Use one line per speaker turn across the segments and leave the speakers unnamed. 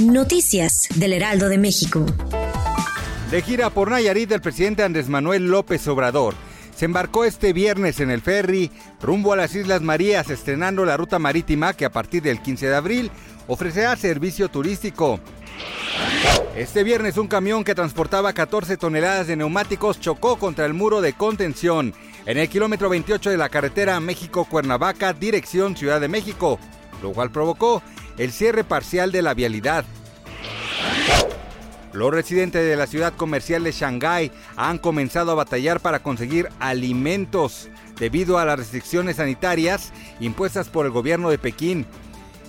Noticias del Heraldo de México.
De gira por Nayarit, el presidente Andrés Manuel López Obrador se embarcó este viernes en el ferry rumbo a las Islas Marías, estrenando la ruta marítima que a partir del 15 de abril ofrecerá servicio turístico. Este viernes un camión que transportaba 14 toneladas de neumáticos chocó contra el muro de contención en el kilómetro 28 de la carretera México-Cuernavaca, dirección Ciudad de México, lo cual provocó el cierre parcial de la vialidad. Los residentes de la ciudad comercial de Shanghái han comenzado a batallar para conseguir alimentos debido a las restricciones sanitarias impuestas por el gobierno de Pekín.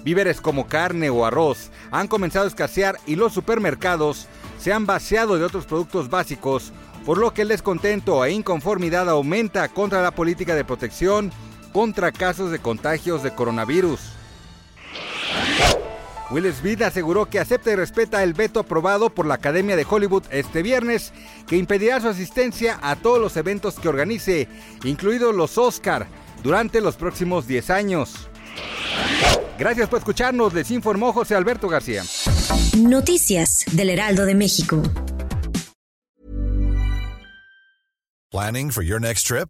Víveres como carne o arroz han comenzado a escasear y los supermercados se han vaciado de otros productos básicos por lo que el descontento e inconformidad aumenta contra la política de protección contra casos de contagios de coronavirus. Will Smith aseguró que acepta y respeta el veto aprobado por la Academia de Hollywood este viernes, que impedirá su asistencia a todos los eventos que organice, incluidos los Oscar, durante los próximos 10 años. Gracias por escucharnos, les informó José Alberto García.
Noticias del Heraldo de México.
Planning for your next trip?